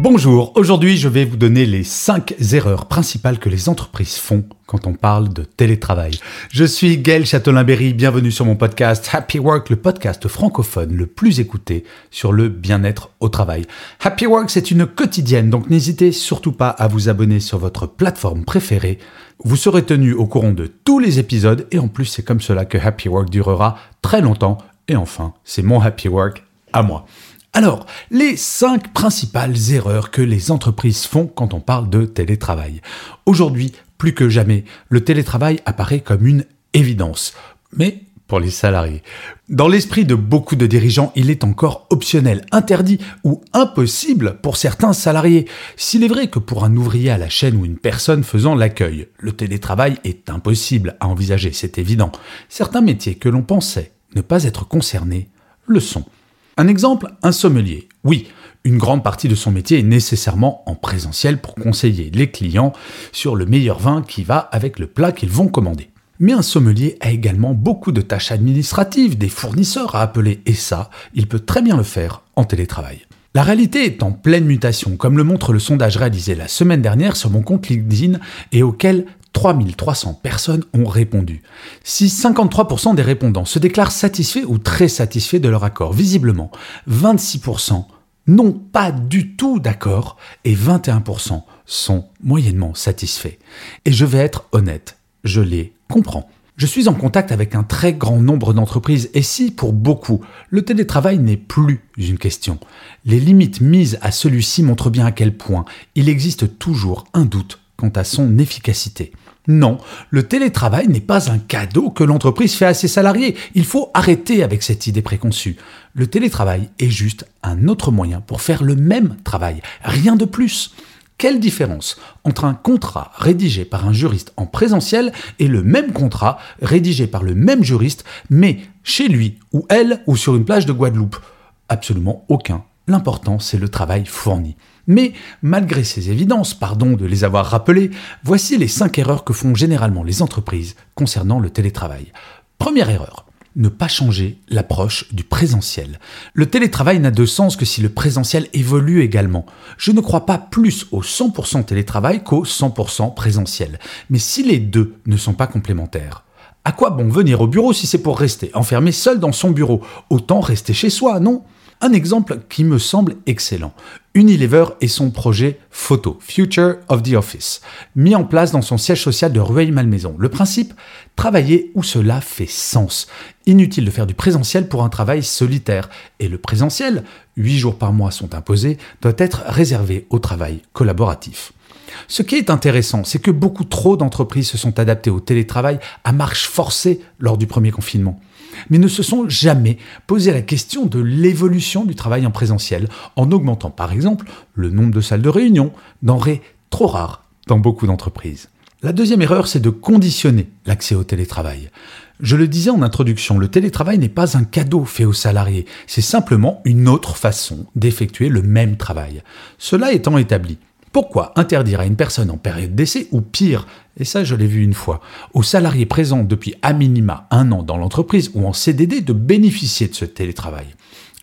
Bonjour, aujourd'hui je vais vous donner les 5 erreurs principales que les entreprises font quand on parle de télétravail. Je suis Gaël Châtelain-Berry, bienvenue sur mon podcast Happy Work, le podcast francophone le plus écouté sur le bien-être au travail. Happy Work c'est une quotidienne, donc n'hésitez surtout pas à vous abonner sur votre plateforme préférée. Vous serez tenu au courant de tous les épisodes et en plus c'est comme cela que Happy Work durera très longtemps. Et enfin, c'est mon Happy Work à moi. Alors, les cinq principales erreurs que les entreprises font quand on parle de télétravail. Aujourd'hui, plus que jamais, le télétravail apparaît comme une évidence. Mais pour les salariés. Dans l'esprit de beaucoup de dirigeants, il est encore optionnel, interdit ou impossible pour certains salariés. S'il est vrai que pour un ouvrier à la chaîne ou une personne faisant l'accueil, le télétravail est impossible à envisager, c'est évident. Certains métiers que l'on pensait ne pas être concernés le sont. Un exemple, un sommelier. Oui, une grande partie de son métier est nécessairement en présentiel pour conseiller les clients sur le meilleur vin qui va avec le plat qu'ils vont commander. Mais un sommelier a également beaucoup de tâches administratives, des fournisseurs à appeler, et ça, il peut très bien le faire en télétravail. La réalité est en pleine mutation, comme le montre le sondage réalisé la semaine dernière sur mon compte LinkedIn et auquel 3300 personnes ont répondu. Si 53% des répondants se déclarent satisfaits ou très satisfaits de leur accord, visiblement, 26% n'ont pas du tout d'accord et 21% sont moyennement satisfaits. Et je vais être honnête, je les comprends. Je suis en contact avec un très grand nombre d'entreprises et si, pour beaucoup, le télétravail n'est plus une question, les limites mises à celui-ci montrent bien à quel point il existe toujours un doute quant à son efficacité. Non, le télétravail n'est pas un cadeau que l'entreprise fait à ses salariés. Il faut arrêter avec cette idée préconçue. Le télétravail est juste un autre moyen pour faire le même travail, rien de plus. Quelle différence entre un contrat rédigé par un juriste en présentiel et le même contrat rédigé par le même juriste, mais chez lui ou elle ou sur une plage de Guadeloupe? Absolument aucun. L'important, c'est le travail fourni. Mais malgré ces évidences, pardon de les avoir rappelées, voici les 5 erreurs que font généralement les entreprises concernant le télétravail. Première erreur, ne pas changer l'approche du présentiel. Le télétravail n'a de sens que si le présentiel évolue également. Je ne crois pas plus au 100% télétravail qu'au 100% présentiel. Mais si les deux ne sont pas complémentaires, à quoi bon venir au bureau si c'est pour rester enfermé seul dans son bureau? Autant rester chez soi, non? Un exemple qui me semble excellent. Unilever et son projet Photo, Future of the Office, mis en place dans son siège social de Rueil-Malmaison. Le principe Travailler où cela fait sens. Inutile de faire du présentiel pour un travail solitaire. Et le présentiel, 8 jours par mois sont imposés, doit être réservé au travail collaboratif. Ce qui est intéressant, c'est que beaucoup trop d'entreprises se sont adaptées au télétravail à marche forcée lors du premier confinement mais ne se sont jamais posé la question de l'évolution du travail en présentiel, en augmentant par exemple le nombre de salles de réunion, denrées trop rares dans beaucoup d'entreprises. La deuxième erreur, c'est de conditionner l'accès au télétravail. Je le disais en introduction, le télétravail n'est pas un cadeau fait aux salariés, c'est simplement une autre façon d'effectuer le même travail. Cela étant établi, pourquoi interdire à une personne en période d'essai, ou pire, et ça je l'ai vu une fois, aux salariés présents depuis à minima un an dans l'entreprise ou en CDD de bénéficier de ce télétravail?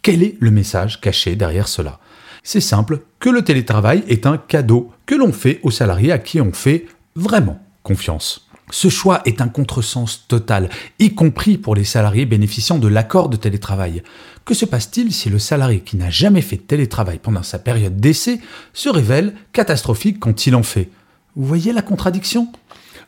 Quel est le message caché derrière cela? C'est simple, que le télétravail est un cadeau que l'on fait aux salariés à qui on fait vraiment confiance. Ce choix est un contresens total, y compris pour les salariés bénéficiant de l'accord de télétravail. Que se passe-t-il si le salarié qui n'a jamais fait de télétravail pendant sa période d'essai se révèle catastrophique quand il en fait? Vous voyez la contradiction?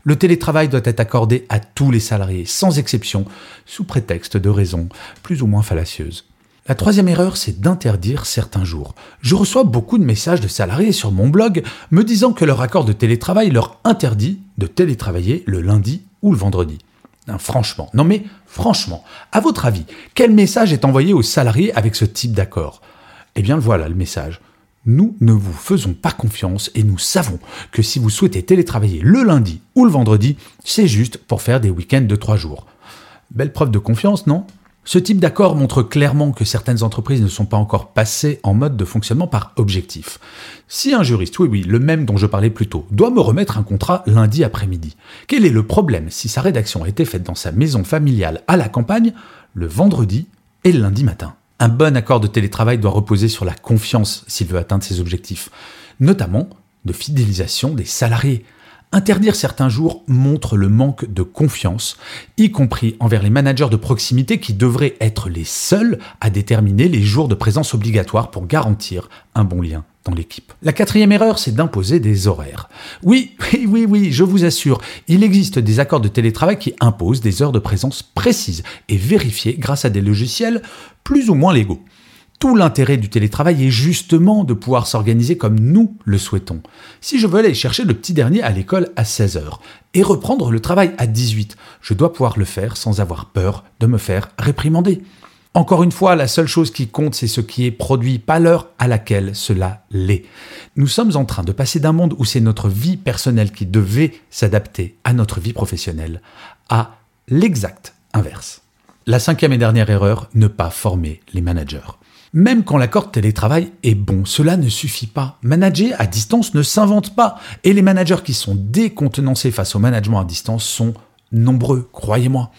Le télétravail doit être accordé à tous les salariés, sans exception, sous prétexte de raisons plus ou moins fallacieuses. La troisième erreur, c'est d'interdire certains jours. Je reçois beaucoup de messages de salariés sur mon blog me disant que leur accord de télétravail leur interdit de télétravailler le lundi ou le vendredi. Hein, franchement. Non mais franchement, à votre avis, quel message est envoyé aux salariés avec ce type d'accord? Eh bien voilà le message. Nous ne vous faisons pas confiance et nous savons que si vous souhaitez télétravailler le lundi ou le vendredi, c'est juste pour faire des week-ends de trois jours. Belle preuve de confiance, non? Ce type d'accord montre clairement que certaines entreprises ne sont pas encore passées en mode de fonctionnement par objectif. Si un juriste, oui oui, le même dont je parlais plus tôt, doit me remettre un contrat lundi après-midi, quel est le problème si sa rédaction a été faite dans sa maison familiale à la campagne le vendredi et le lundi matin? Un bon accord de télétravail doit reposer sur la confiance s'il veut atteindre ses objectifs, notamment de fidélisation des salariés. Interdire certains jours montre le manque de confiance, y compris envers les managers de proximité qui devraient être les seuls à déterminer les jours de présence obligatoires pour garantir un bon lien dans l'équipe. La quatrième erreur, c'est d'imposer des horaires. Oui, oui, oui, oui, je vous assure, il existe des accords de télétravail qui imposent des heures de présence précises et vérifiées grâce à des logiciels plus ou moins légaux. Tout l'intérêt du télétravail est justement de pouvoir s'organiser comme nous le souhaitons. Si je veux aller chercher le petit dernier à l'école à 16h et reprendre le travail à 18, je dois pouvoir le faire sans avoir peur de me faire réprimander. Encore une fois, la seule chose qui compte, c'est ce qui est produit, pas l'heure à laquelle cela l'est. Nous sommes en train de passer d'un monde où c'est notre vie personnelle qui devait s'adapter à notre vie professionnelle, à l'exact inverse. La cinquième et dernière erreur, ne pas former les managers. Même quand l'accord télétravail est bon, cela ne suffit pas. Manager à distance ne s'invente pas. Et les managers qui sont décontenancés face au management à distance sont nombreux, croyez-moi.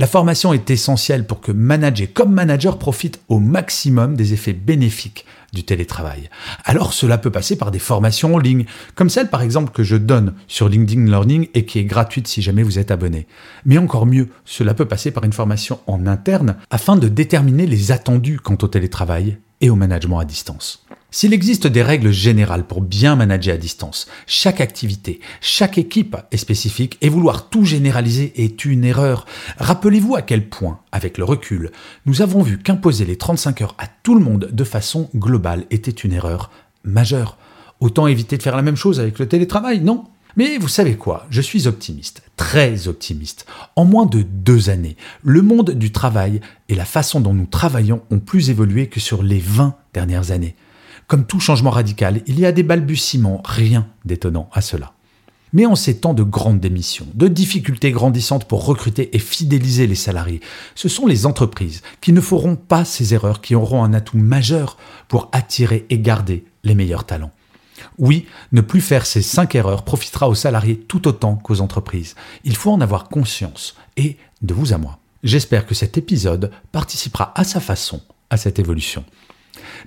La formation est essentielle pour que manager comme manager profite au maximum des effets bénéfiques du télétravail. Alors cela peut passer par des formations en ligne, comme celle par exemple que je donne sur LinkedIn Learning et qui est gratuite si jamais vous êtes abonné. Mais encore mieux, cela peut passer par une formation en interne afin de déterminer les attendus quant au télétravail et au management à distance. S'il existe des règles générales pour bien manager à distance, chaque activité, chaque équipe est spécifique et vouloir tout généraliser est une erreur. Rappelez-vous à quel point, avec le recul, nous avons vu qu'imposer les 35 heures à tout le monde de façon globale était une erreur majeure. Autant éviter de faire la même chose avec le télétravail, non? Mais vous savez quoi, je suis optimiste, très optimiste. En moins de deux années, le monde du travail et la façon dont nous travaillons ont plus évolué que sur les 20 dernières années. Comme tout changement radical, il y a des balbutiements, rien d'étonnant à cela. Mais en ces temps de grandes démissions, de difficultés grandissantes pour recruter et fidéliser les salariés, ce sont les entreprises qui ne feront pas ces erreurs qui auront un atout majeur pour attirer et garder les meilleurs talents. Oui, ne plus faire ces cinq erreurs profitera aux salariés tout autant qu'aux entreprises. Il faut en avoir conscience, et de vous à moi. J'espère que cet épisode participera à sa façon à cette évolution.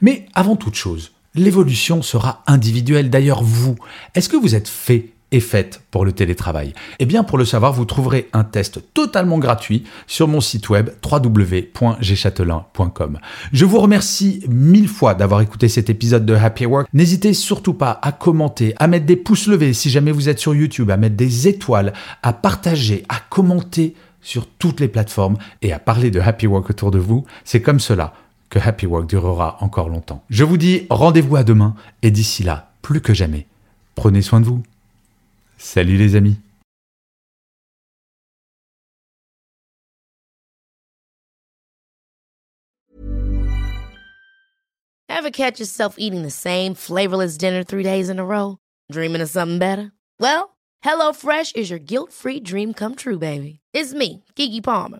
Mais avant toute chose, l'évolution sera individuelle. D'ailleurs, vous, est-ce que vous êtes fait et faite pour le télétravail? Eh bien, pour le savoir, vous trouverez un test totalement gratuit sur mon site web www.gchatelain.com. Je vous remercie mille fois d'avoir écouté cet épisode de Happy Work. N'hésitez surtout pas à commenter, à mettre des pouces levés si jamais vous êtes sur YouTube, à mettre des étoiles, à partager, à commenter sur toutes les plateformes et à parler de Happy Work autour de vous. C'est comme cela que Happy Work durera encore longtemps. Je vous dis rendez-vous à demain et d'ici là, plus que jamais, prenez soin de vous. Salut les amis. Ever catch yourself eating the same flavorless dinner three days in a row? Dreaming of something better? Well, HelloFresh is your guilt-free dream come true, baby. It's me, Kiki Palmer.